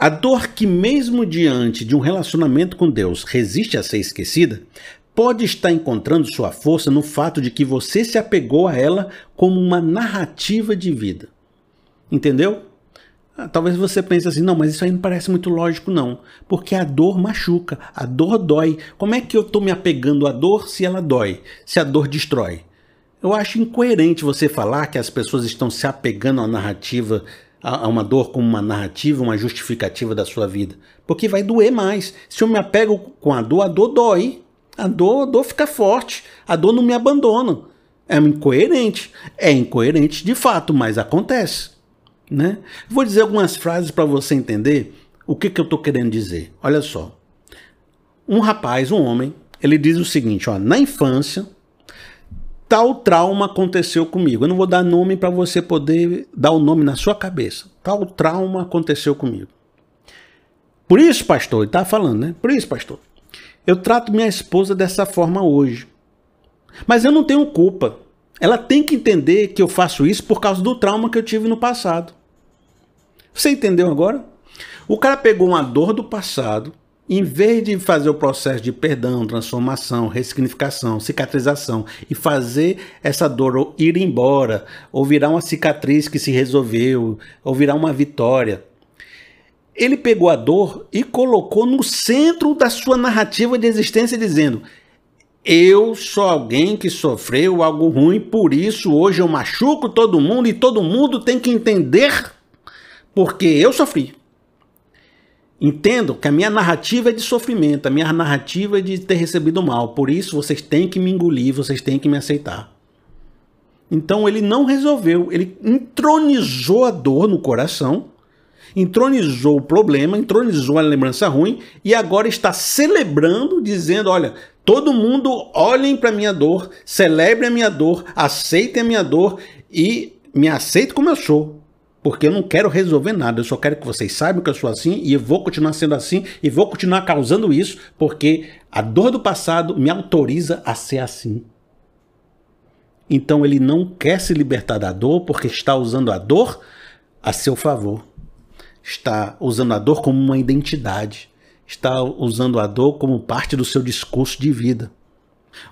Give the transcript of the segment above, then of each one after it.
A dor que, mesmo diante de um relacionamento com Deus, resiste a ser esquecida, pode estar encontrando sua força no fato de que você se apegou a ela como uma narrativa de vida. Entendeu? Ah, talvez você pense assim, não, mas isso aí não parece muito lógico, não. Porque a dor machuca, a dor dói. Como é que eu estou me apegando à dor se ela dói, se a dor destrói? Eu acho incoerente você falar que as pessoas estão se apegando à narrativa, a uma dor como uma narrativa, uma justificativa da sua vida. Porque vai doer mais. Se eu me apego com a dor, a dor dói. A dor, a dor fica forte. A dor não me abandona. É incoerente. É incoerente de fato, mas acontece. Né? Vou dizer algumas frases para você entender o que, que eu estou querendo dizer. Olha só. Um rapaz, um homem, ele diz o seguinte: ó, na infância, tal trauma aconteceu comigo. Eu não vou dar nome para você poder dar o nome na sua cabeça. Tal trauma aconteceu comigo. Por isso, pastor, ele está falando, né? Por isso, pastor, eu trato minha esposa dessa forma hoje. Mas eu não tenho culpa. Ela tem que entender que eu faço isso por causa do trauma que eu tive no passado. Você entendeu agora? O cara pegou uma dor do passado, em vez de fazer o processo de perdão, transformação, ressignificação, cicatrização e fazer essa dor ir embora, ou virar uma cicatriz que se resolveu, ou virar uma vitória, ele pegou a dor e colocou no centro da sua narrativa de existência, dizendo: Eu sou alguém que sofreu algo ruim, por isso hoje eu machuco todo mundo e todo mundo tem que entender porque eu sofri. Entendo que a minha narrativa é de sofrimento, a minha narrativa é de ter recebido mal, por isso vocês têm que me engolir, vocês têm que me aceitar. Então ele não resolveu, ele entronizou a dor no coração entronizou o problema, entronizou a lembrança ruim e agora está celebrando, dizendo: olha, todo mundo olhem para minha dor, celebre a minha dor, aceitem a minha dor e me aceitem como eu sou. Porque eu não quero resolver nada, eu só quero que vocês saibam que eu sou assim e eu vou continuar sendo assim e vou continuar causando isso, porque a dor do passado me autoriza a ser assim. Então ele não quer se libertar da dor porque está usando a dor a seu favor está usando a dor como uma identidade, está usando a dor como parte do seu discurso de vida.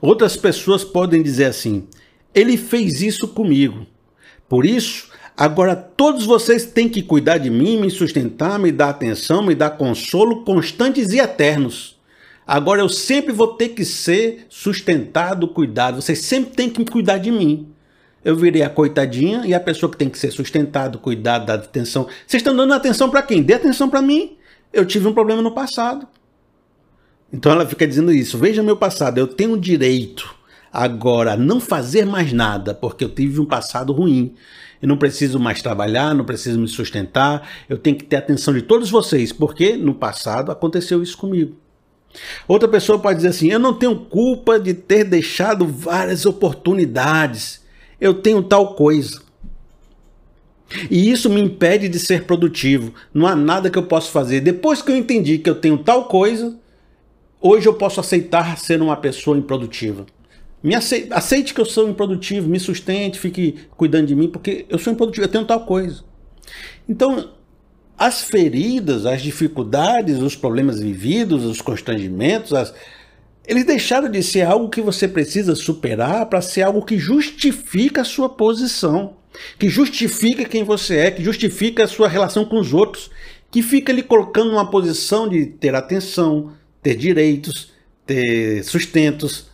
Outras pessoas podem dizer assim: ele fez isso comigo. Por isso, agora todos vocês têm que cuidar de mim, me sustentar, me dar atenção, me dar consolo constantes e eternos. Agora eu sempre vou ter que ser sustentado, cuidado. Vocês sempre têm que cuidar de mim eu virei a coitadinha e a pessoa que tem que ser sustentado, cuidado, dado atenção. Vocês estão dando atenção para quem? Dê atenção para mim. Eu tive um problema no passado. Então ela fica dizendo isso. Veja meu passado, eu tenho direito agora a não fazer mais nada, porque eu tive um passado ruim. Eu não preciso mais trabalhar, não preciso me sustentar. Eu tenho que ter atenção de todos vocês, porque no passado aconteceu isso comigo. Outra pessoa pode dizer assim: eu não tenho culpa de ter deixado várias oportunidades eu tenho tal coisa. E isso me impede de ser produtivo. Não há nada que eu possa fazer. Depois que eu entendi que eu tenho tal coisa, hoje eu posso aceitar ser uma pessoa improdutiva. Me aceite, aceite que eu sou improdutivo, me sustente, fique cuidando de mim, porque eu sou improdutivo, eu tenho tal coisa. Então, as feridas, as dificuldades, os problemas vividos, os constrangimentos, as, eles deixaram de ser algo que você precisa superar para ser algo que justifica a sua posição, que justifica quem você é, que justifica a sua relação com os outros, que fica lhe colocando numa posição de ter atenção, ter direitos, ter sustentos.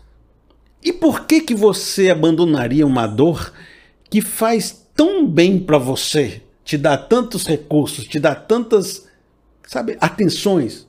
E por que que você abandonaria uma dor que faz tão bem para você, te dá tantos recursos, te dá tantas, sabe, atenções?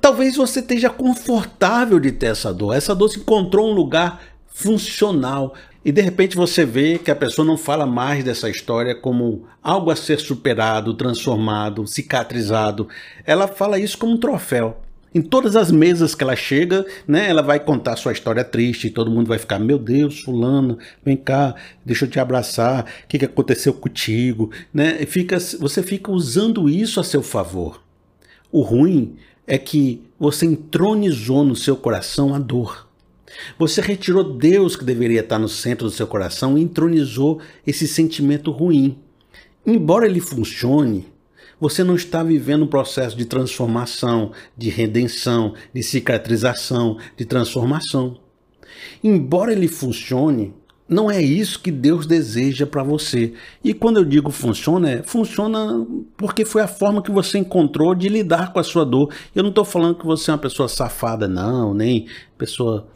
talvez você esteja confortável de ter essa dor. Essa dor se encontrou um lugar funcional. E de repente você vê que a pessoa não fala mais dessa história como algo a ser superado, transformado, cicatrizado. Ela fala isso como um troféu. Em todas as mesas que ela chega, né, ela vai contar sua história triste e todo mundo vai ficar: Meu Deus, Fulano, vem cá, deixa eu te abraçar, o que, que aconteceu contigo? Né? Fica, você fica usando isso a seu favor. O ruim é que você entronizou no seu coração a dor. Você retirou Deus que deveria estar no centro do seu coração e entronizou esse sentimento ruim. Embora ele funcione, você não está vivendo um processo de transformação, de redenção, de cicatrização, de transformação. Embora ele funcione, não é isso que Deus deseja para você. E quando eu digo funciona, é, funciona porque foi a forma que você encontrou de lidar com a sua dor. Eu não estou falando que você é uma pessoa safada, não, nem pessoa,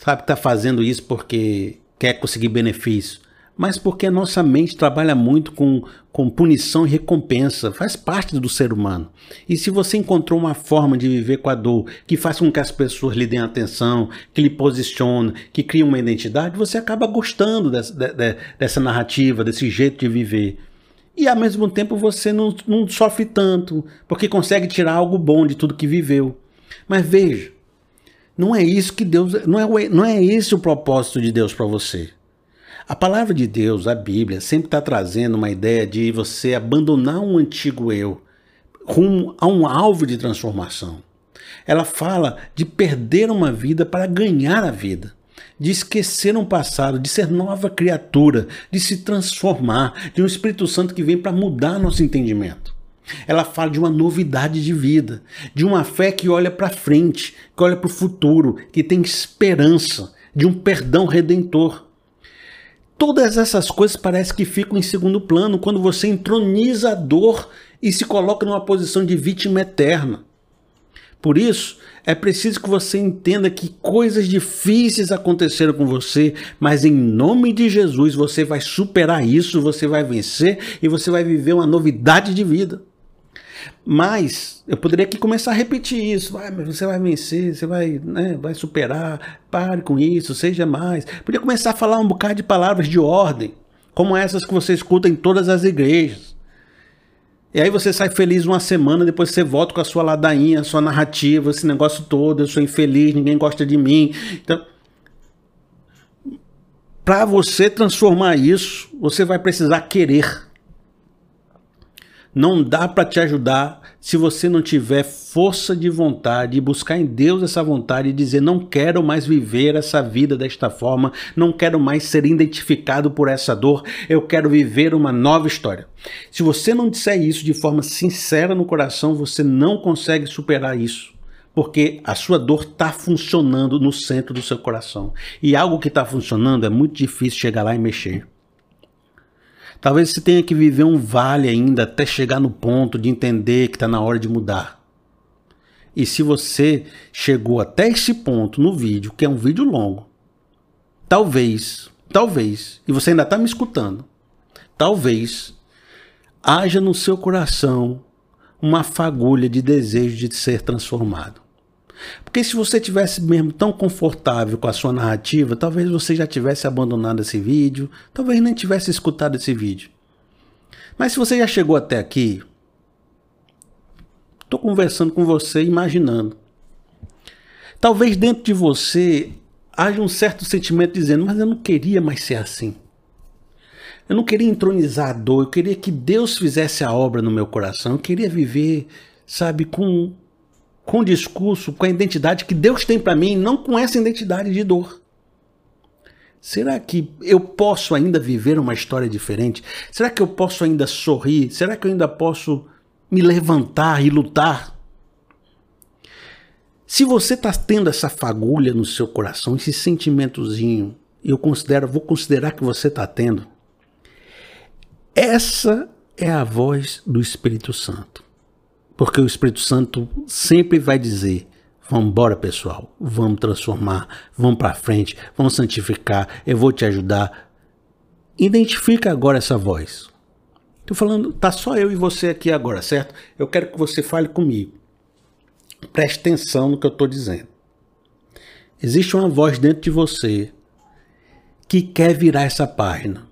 sabe, está fazendo isso porque quer conseguir benefício mas porque a nossa mente trabalha muito com, com punição e recompensa, faz parte do ser humano. E se você encontrou uma forma de viver com a dor que faz com que as pessoas lhe deem atenção, que lhe posiciona, que cria uma identidade, você acaba gostando dessa, de, dessa narrativa, desse jeito de viver. E ao mesmo tempo você não, não sofre tanto, porque consegue tirar algo bom de tudo que viveu. Mas veja, não é isso que Deus. Não é, não é esse o propósito de Deus para você. A palavra de Deus, a Bíblia, sempre está trazendo uma ideia de você abandonar um antigo eu rumo a um alvo de transformação. Ela fala de perder uma vida para ganhar a vida, de esquecer um passado, de ser nova criatura, de se transformar, de um Espírito Santo que vem para mudar nosso entendimento. Ela fala de uma novidade de vida, de uma fé que olha para frente, que olha para o futuro, que tem esperança, de um perdão redentor. Todas essas coisas parece que ficam em segundo plano quando você entroniza a dor e se coloca numa posição de vítima eterna. Por isso, é preciso que você entenda que coisas difíceis aconteceram com você, mas em nome de Jesus você vai superar isso, você vai vencer e você vai viver uma novidade de vida. Mas eu poderia aqui começar a repetir isso. Mas você vai vencer, você vai, né, vai superar, pare com isso, seja mais. Podia começar a falar um bocado de palavras de ordem, como essas que você escuta em todas as igrejas. E aí você sai feliz uma semana, depois você volta com a sua ladainha, a sua narrativa, esse negócio todo, eu sou infeliz, ninguém gosta de mim. Então, para você transformar isso, você vai precisar querer. Não dá para te ajudar se você não tiver força de vontade e buscar em Deus essa vontade e dizer: não quero mais viver essa vida desta forma, não quero mais ser identificado por essa dor, eu quero viver uma nova história. Se você não disser isso de forma sincera no coração, você não consegue superar isso. Porque a sua dor está funcionando no centro do seu coração. E algo que está funcionando é muito difícil chegar lá e mexer. Talvez você tenha que viver um vale ainda até chegar no ponto de entender que está na hora de mudar. E se você chegou até esse ponto no vídeo, que é um vídeo longo, talvez, talvez, e você ainda está me escutando, talvez haja no seu coração uma fagulha de desejo de ser transformado. Porque se você tivesse mesmo tão confortável com a sua narrativa, talvez você já tivesse abandonado esse vídeo, talvez nem tivesse escutado esse vídeo. Mas se você já chegou até aqui, estou conversando com você, imaginando. Talvez dentro de você haja um certo sentimento dizendo, mas eu não queria mais ser assim. Eu não queria entronizar a dor, eu queria que Deus fizesse a obra no meu coração, eu queria viver, sabe, com com o discurso, com a identidade que Deus tem para mim, não com essa identidade de dor. Será que eu posso ainda viver uma história diferente? Será que eu posso ainda sorrir? Será que eu ainda posso me levantar e lutar? Se você está tendo essa fagulha no seu coração, esse sentimentozinho, eu considero, vou considerar que você está tendo. Essa é a voz do Espírito Santo. Porque o Espírito Santo sempre vai dizer: vamos embora, pessoal, vamos transformar, vamos para frente, vamos santificar, eu vou te ajudar. Identifica agora essa voz. Estou falando, tá só eu e você aqui agora, certo? Eu quero que você fale comigo. Preste atenção no que eu estou dizendo. Existe uma voz dentro de você que quer virar essa página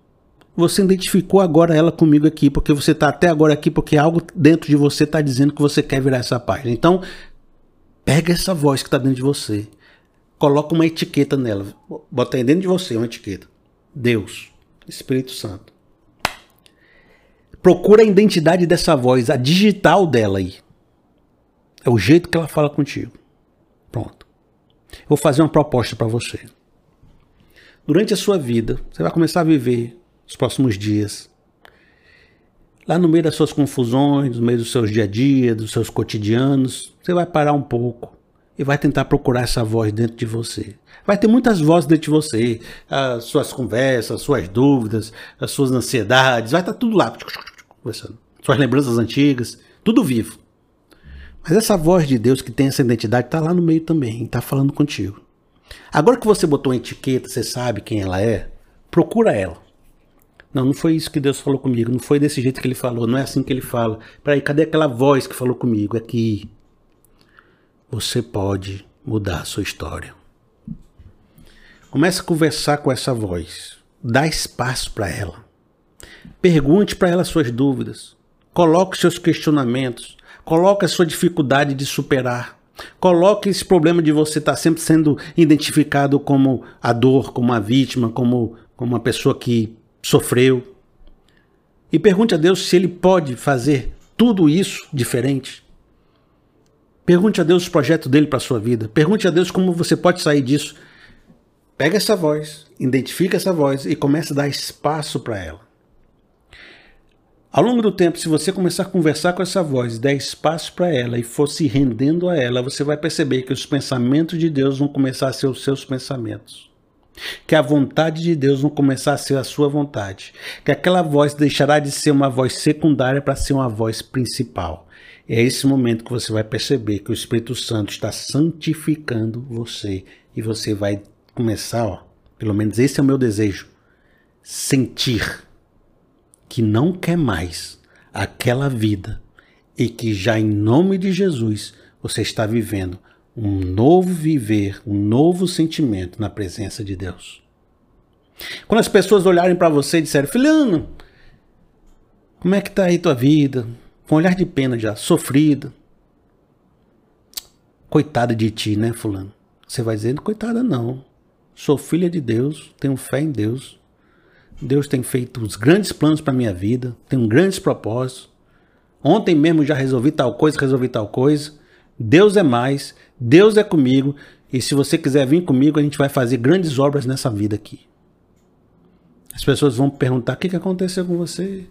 você identificou agora ela comigo aqui, porque você está até agora aqui, porque algo dentro de você está dizendo que você quer virar essa página. Então, pega essa voz que está dentro de você, coloca uma etiqueta nela, bota aí dentro de você uma etiqueta. Deus, Espírito Santo. Procura a identidade dessa voz, a digital dela aí. É o jeito que ela fala contigo. Pronto. vou fazer uma proposta para você. Durante a sua vida, você vai começar a viver os próximos dias. Lá no meio das suas confusões, no meio dos seus dia a dia, dos seus cotidianos, você vai parar um pouco e vai tentar procurar essa voz dentro de você. Vai ter muitas vozes dentro de você, as suas conversas, as suas dúvidas, as suas ansiedades, vai estar tudo lá, conversando. Suas lembranças antigas, tudo vivo. Mas essa voz de Deus que tem essa identidade está lá no meio também, está falando contigo. Agora que você botou uma etiqueta, você sabe quem ela é, procura ela. Não, não foi isso que Deus falou comigo, não foi desse jeito que ele falou, não é assim que ele fala. Peraí, cadê aquela voz que falou comigo? É que você pode mudar a sua história. Comece a conversar com essa voz. Dá espaço para ela. Pergunte para ela suas dúvidas. Coloque seus questionamentos. Coloque a sua dificuldade de superar. Coloque esse problema de você estar tá sempre sendo identificado como a dor, como a vítima, como, como uma pessoa que sofreu. E pergunte a Deus se Ele pode fazer tudo isso diferente. Pergunte a Deus o projeto dele para a sua vida. Pergunte a Deus como você pode sair disso. Pega essa voz, identifica essa voz e comece a dar espaço para ela. Ao longo do tempo, se você começar a conversar com essa voz, der espaço para ela e for se rendendo a ela, você vai perceber que os pensamentos de Deus vão começar a ser os seus pensamentos. Que a vontade de Deus vão começar a ser a sua vontade. Que aquela voz deixará de ser uma voz secundária para ser uma voz principal. É esse momento que você vai perceber que o Espírito Santo está santificando você e você vai começar, ó, pelo menos esse é o meu desejo, sentir que não quer mais aquela vida e que já em nome de Jesus você está vivendo um novo viver, um novo sentimento na presença de Deus. Quando as pessoas olharem para você e disserem, filhano, como é que está aí tua vida? Com um olhar de pena já, sofrida. Coitada de ti, né, fulano? Você vai dizendo, coitada não. Sou filha de Deus, tenho fé em Deus. Deus tem feito os grandes planos para minha vida, tenho grandes propósitos. Ontem mesmo já resolvi tal coisa, resolvi tal coisa. Deus é mais, Deus é comigo. E se você quiser vir comigo, a gente vai fazer grandes obras nessa vida aqui. As pessoas vão perguntar: o que, aconteceu com você?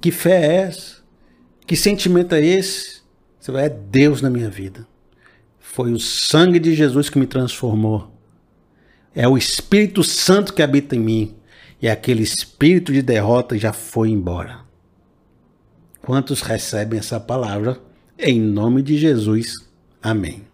Que fé é essa? Que sentimento é esse? Você vai, é Deus na minha vida. Foi o sangue de Jesus que me transformou. É o Espírito Santo que habita em mim e aquele espírito de derrota já foi embora. Quantos recebem essa palavra? Em nome de Jesus. Amém.